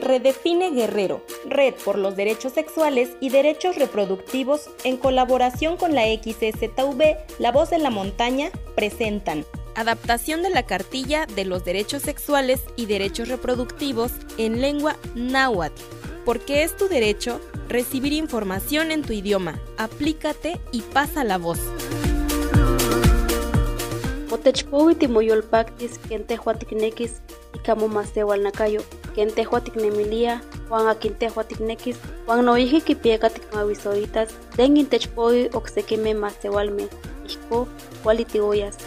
Redefine Guerrero, Red por los Derechos Sexuales y Derechos Reproductivos, en colaboración con la XSTV, La Voz de la Montaña, presentan Adaptación de la cartilla de los derechos sexuales y derechos reproductivos en lengua náhuatl, porque es tu derecho recibir información en tu idioma. Aplícate y pasa la voz. Masewal nakayo ken tehua tiknemilia wan akin tehua tiknekis wan noijki kipieka tikmawisoitas tlen intechpowi oksekimej masewalmej ijko kuali tioyas.